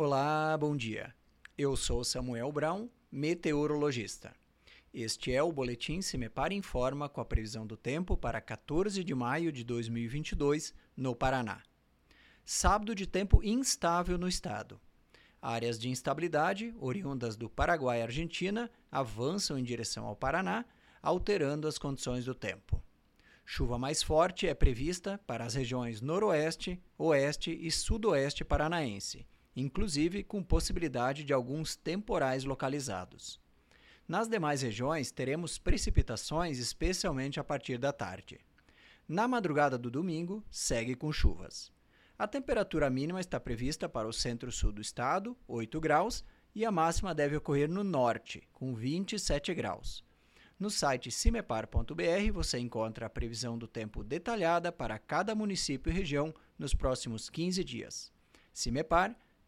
Olá, bom dia. Eu sou Samuel Brown, meteorologista. Este é o boletim Se Me Para Informa com a previsão do tempo para 14 de maio de 2022 no Paraná. Sábado de tempo instável no estado. Áreas de instabilidade, oriundas do Paraguai e Argentina, avançam em direção ao Paraná, alterando as condições do tempo. Chuva mais forte é prevista para as regiões Noroeste, Oeste e Sudoeste paranaense, inclusive com possibilidade de alguns temporais localizados. Nas demais regiões, teremos precipitações, especialmente a partir da tarde. Na madrugada do domingo, segue com chuvas. A temperatura mínima está prevista para o centro-sul do estado, 8 graus, e a máxima deve ocorrer no norte, com 27 graus. No site cimepar.br você encontra a previsão do tempo detalhada para cada município e região nos próximos 15 dias. Cimepar,